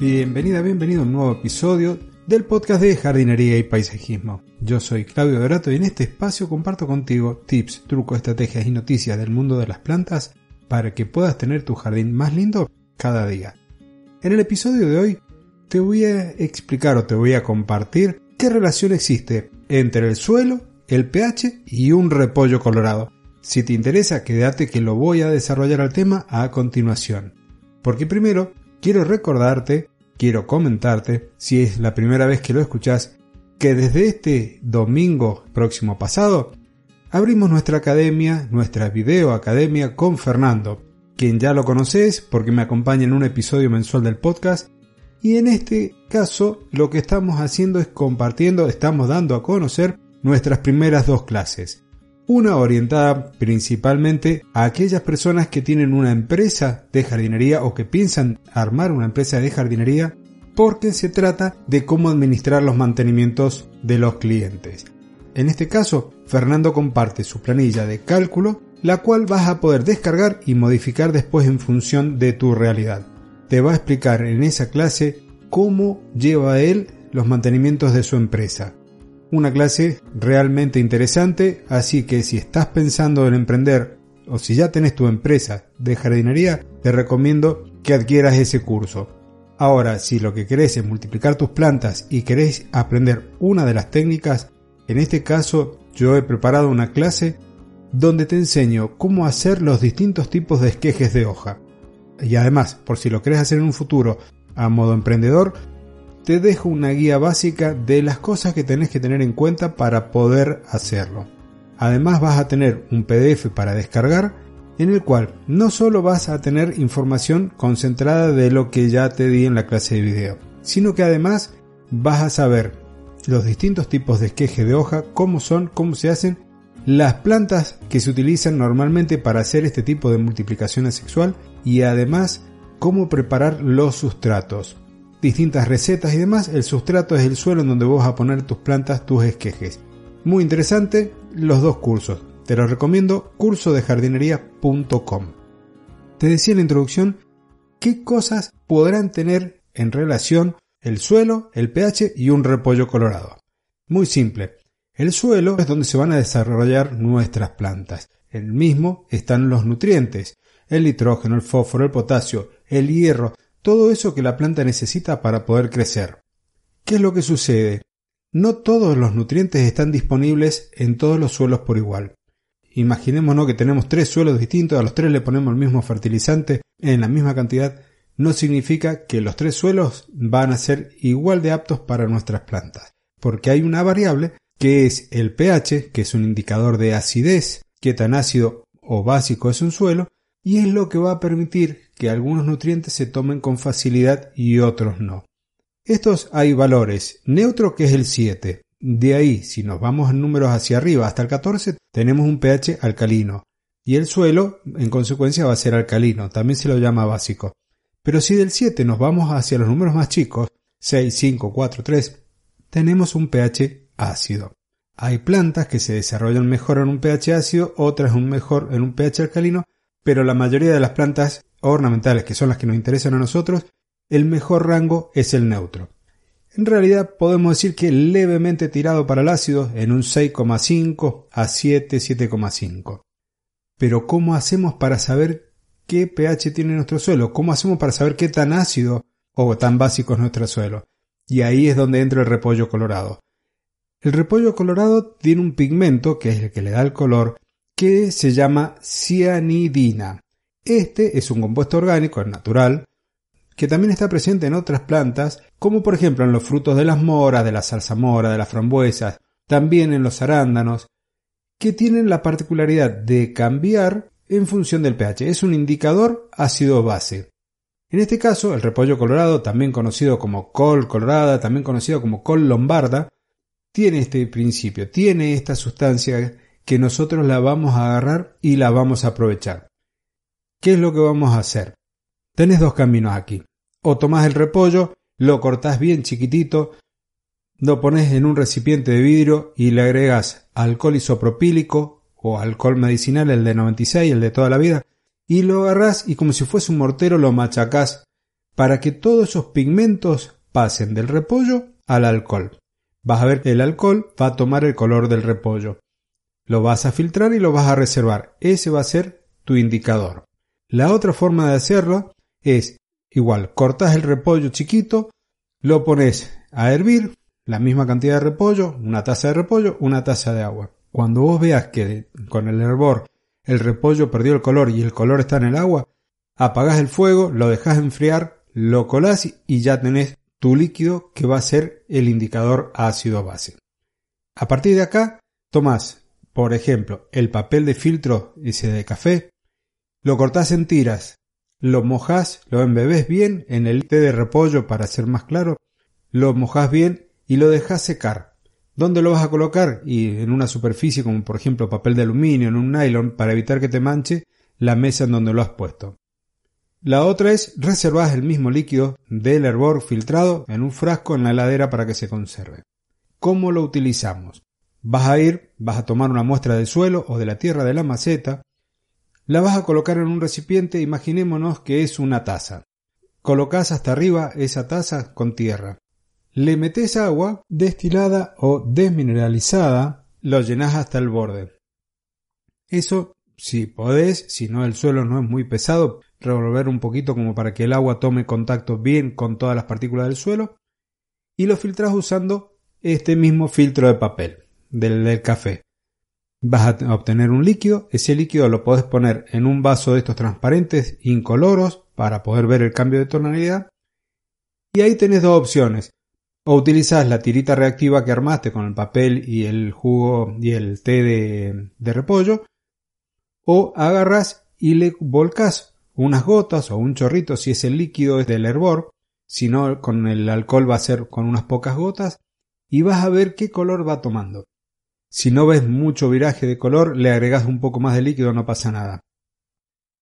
Bienvenida, bienvenido a un nuevo episodio del podcast de jardinería y paisajismo. Yo soy Claudio Dorato y en este espacio comparto contigo tips, trucos, estrategias y noticias del mundo de las plantas para que puedas tener tu jardín más lindo cada día. En el episodio de hoy te voy a explicar o te voy a compartir qué relación existe entre el suelo, el pH y un repollo colorado. Si te interesa, quédate que lo voy a desarrollar al tema a continuación. Porque primero quiero recordarte, quiero comentarte, si es la primera vez que lo escuchas, que desde este domingo próximo pasado abrimos nuestra academia, nuestra video academia con Fernando, quien ya lo conoces porque me acompaña en un episodio mensual del podcast y en este caso lo que estamos haciendo es compartiendo, estamos dando a conocer nuestras primeras dos clases. Una orientada principalmente a aquellas personas que tienen una empresa de jardinería o que piensan armar una empresa de jardinería porque se trata de cómo administrar los mantenimientos de los clientes. En este caso, Fernando comparte su planilla de cálculo, la cual vas a poder descargar y modificar después en función de tu realidad. Te va a explicar en esa clase cómo lleva él los mantenimientos de su empresa, una clase realmente interesante, así que si estás pensando en emprender o si ya tenés tu empresa de jardinería, te recomiendo que adquieras ese curso. Ahora, si lo que querés es multiplicar tus plantas y querés aprender una de las técnicas, en este caso yo he preparado una clase donde te enseño cómo hacer los distintos tipos de esquejes de hoja. Y además, por si lo querés hacer en un futuro a modo emprendedor, te dejo una guía básica de las cosas que tenés que tener en cuenta para poder hacerlo. Además vas a tener un PDF para descargar en el cual no solo vas a tener información concentrada de lo que ya te di en la clase de video, sino que además vas a saber los distintos tipos de esqueje de hoja, cómo son, cómo se hacen, las plantas que se utilizan normalmente para hacer este tipo de multiplicación asexual y además cómo preparar los sustratos distintas recetas y demás, el sustrato es el suelo en donde vas a poner tus plantas, tus esquejes. Muy interesante los dos cursos. Te los recomiendo cursodejardinería.com. Te decía en la introducción qué cosas podrán tener en relación el suelo, el pH y un repollo colorado. Muy simple. El suelo es donde se van a desarrollar nuestras plantas. En el mismo están los nutrientes, el nitrógeno, el fósforo, el potasio, el hierro, todo eso que la planta necesita para poder crecer. ¿Qué es lo que sucede? No todos los nutrientes están disponibles en todos los suelos por igual. Imaginémonos que tenemos tres suelos distintos, a los tres le ponemos el mismo fertilizante en la misma cantidad, no significa que los tres suelos van a ser igual de aptos para nuestras plantas, porque hay una variable que es el pH, que es un indicador de acidez, qué tan ácido o básico es un suelo, y es lo que va a permitir que algunos nutrientes se tomen con facilidad y otros no. Estos hay valores. Neutro que es el 7. De ahí, si nos vamos en números hacia arriba hasta el 14, tenemos un pH alcalino. Y el suelo, en consecuencia, va a ser alcalino. También se lo llama básico. Pero si del 7 nos vamos hacia los números más chicos, 6, 5, 4, 3, tenemos un pH ácido. Hay plantas que se desarrollan mejor en un pH ácido, otras mejor en un pH alcalino, pero la mayoría de las plantas ornamentales, que son las que nos interesan a nosotros, el mejor rango es el neutro. En realidad podemos decir que levemente tirado para el ácido en un 6,5 a 7, 7,5. Pero ¿cómo hacemos para saber qué pH tiene nuestro suelo? ¿Cómo hacemos para saber qué tan ácido o tan básico es nuestro suelo? Y ahí es donde entra el repollo colorado. El repollo colorado tiene un pigmento, que es el que le da el color, que se llama cianidina. Este es un compuesto orgánico, natural, que también está presente en otras plantas, como por ejemplo en los frutos de las moras, de la mora, de las frambuesas, también en los arándanos, que tienen la particularidad de cambiar en función del pH. Es un indicador ácido-base. En este caso, el repollo colorado, también conocido como col colorada, también conocido como col lombarda, tiene este principio, tiene esta sustancia que nosotros la vamos a agarrar y la vamos a aprovechar. ¿Qué es lo que vamos a hacer? Tenés dos caminos aquí. O tomás el repollo, lo cortás bien chiquitito, lo pones en un recipiente de vidrio y le agregas alcohol isopropílico o alcohol medicinal, el de 96, el de toda la vida, y lo agarrás y como si fuese un mortero lo machacás para que todos esos pigmentos pasen del repollo al alcohol. Vas a ver que el alcohol va a tomar el color del repollo. Lo vas a filtrar y lo vas a reservar. Ese va a ser tu indicador. La otra forma de hacerlo es igual, cortas el repollo chiquito, lo pones a hervir, la misma cantidad de repollo, una taza de repollo, una taza de agua. Cuando vos veas que con el hervor el repollo perdió el color y el color está en el agua, apagás el fuego, lo dejas enfriar, lo colás y ya tenés tu líquido que va a ser el indicador ácido base. A partir de acá, tomás, por ejemplo, el papel de filtro ese de café, lo cortás en tiras, lo mojás, lo embebés bien en el té de repollo para ser más claro, lo mojás bien y lo dejás secar. ¿Dónde lo vas a colocar? Y en una superficie como por ejemplo papel de aluminio, en un nylon, para evitar que te manche la mesa en donde lo has puesto. La otra es reservar el mismo líquido del hervor filtrado en un frasco en la heladera para que se conserve. ¿Cómo lo utilizamos? Vas a ir, vas a tomar una muestra del suelo o de la tierra de la maceta, la vas a colocar en un recipiente, imaginémonos que es una taza. Colocas hasta arriba esa taza con tierra. Le metes agua destilada o desmineralizada, lo llenas hasta el borde. Eso, si podés, si no el suelo no es muy pesado, revolver un poquito como para que el agua tome contacto bien con todas las partículas del suelo y lo filtras usando este mismo filtro de papel del, del café. Vas a obtener un líquido, ese líquido lo podés poner en un vaso de estos transparentes incoloros para poder ver el cambio de tonalidad. Y ahí tenés dos opciones. O utilizas la tirita reactiva que armaste con el papel y el jugo y el té de, de repollo, o agarras y le volcas unas gotas o un chorrito si es el líquido es del hervor, si no con el alcohol va a ser con unas pocas gotas, y vas a ver qué color va tomando. Si no ves mucho viraje de color, le agregas un poco más de líquido, no pasa nada.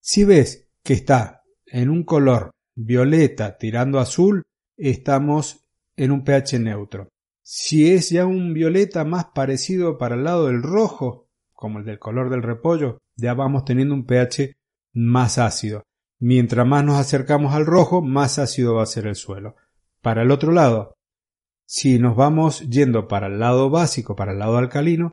Si ves que está en un color violeta tirando azul, estamos en un pH neutro. Si es ya un violeta más parecido para el lado del rojo, como el del color del repollo, ya vamos teniendo un pH más ácido. Mientras más nos acercamos al rojo, más ácido va a ser el suelo. Para el otro lado, si nos vamos yendo para el lado básico, para el lado alcalino,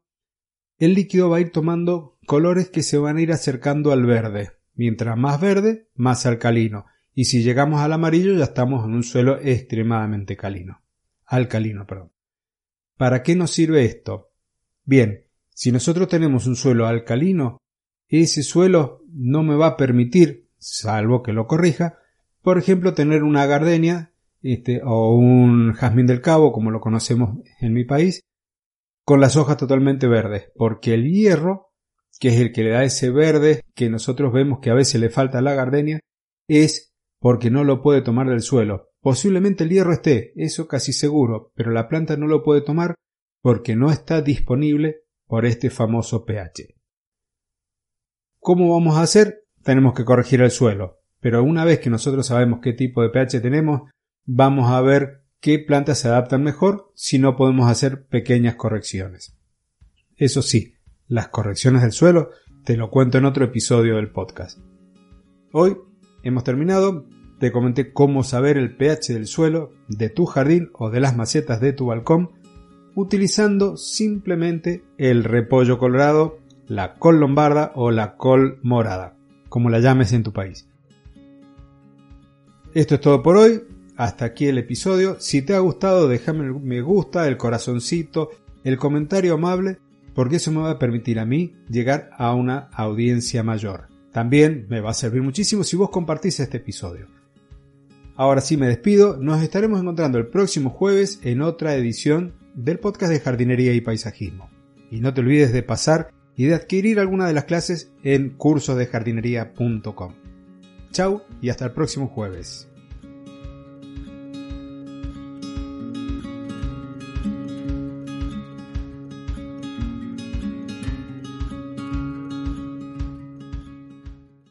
el líquido va a ir tomando colores que se van a ir acercando al verde. Mientras más verde, más alcalino y si llegamos al amarillo ya estamos en un suelo extremadamente calino. Alcalino, perdón. ¿Para qué nos sirve esto? Bien, si nosotros tenemos un suelo alcalino, ese suelo no me va a permitir, salvo que lo corrija, por ejemplo, tener una gardenia este, o un jazmín del cabo, como lo conocemos en mi país, con las hojas totalmente verdes, porque el hierro, que es el que le da ese verde que nosotros vemos que a veces le falta a la gardenia, es porque no lo puede tomar del suelo. Posiblemente el hierro esté, eso casi seguro, pero la planta no lo puede tomar porque no está disponible por este famoso pH. ¿Cómo vamos a hacer? Tenemos que corregir el suelo, pero una vez que nosotros sabemos qué tipo de pH tenemos, vamos a ver qué plantas se adaptan mejor si no podemos hacer pequeñas correcciones. Eso sí, las correcciones del suelo te lo cuento en otro episodio del podcast. Hoy hemos terminado. Te comenté cómo saber el pH del suelo de tu jardín o de las macetas de tu balcón utilizando simplemente el repollo colorado, la col lombarda o la col morada, como la llames en tu país. Esto es todo por hoy. Hasta aquí el episodio. Si te ha gustado, déjame el me gusta, el corazoncito, el comentario amable, porque eso me va a permitir a mí llegar a una audiencia mayor. También me va a servir muchísimo si vos compartís este episodio. Ahora sí me despido, nos estaremos encontrando el próximo jueves en otra edición del podcast de jardinería y paisajismo. Y no te olvides de pasar y de adquirir alguna de las clases en cursosdejardinería.com. Chau y hasta el próximo jueves.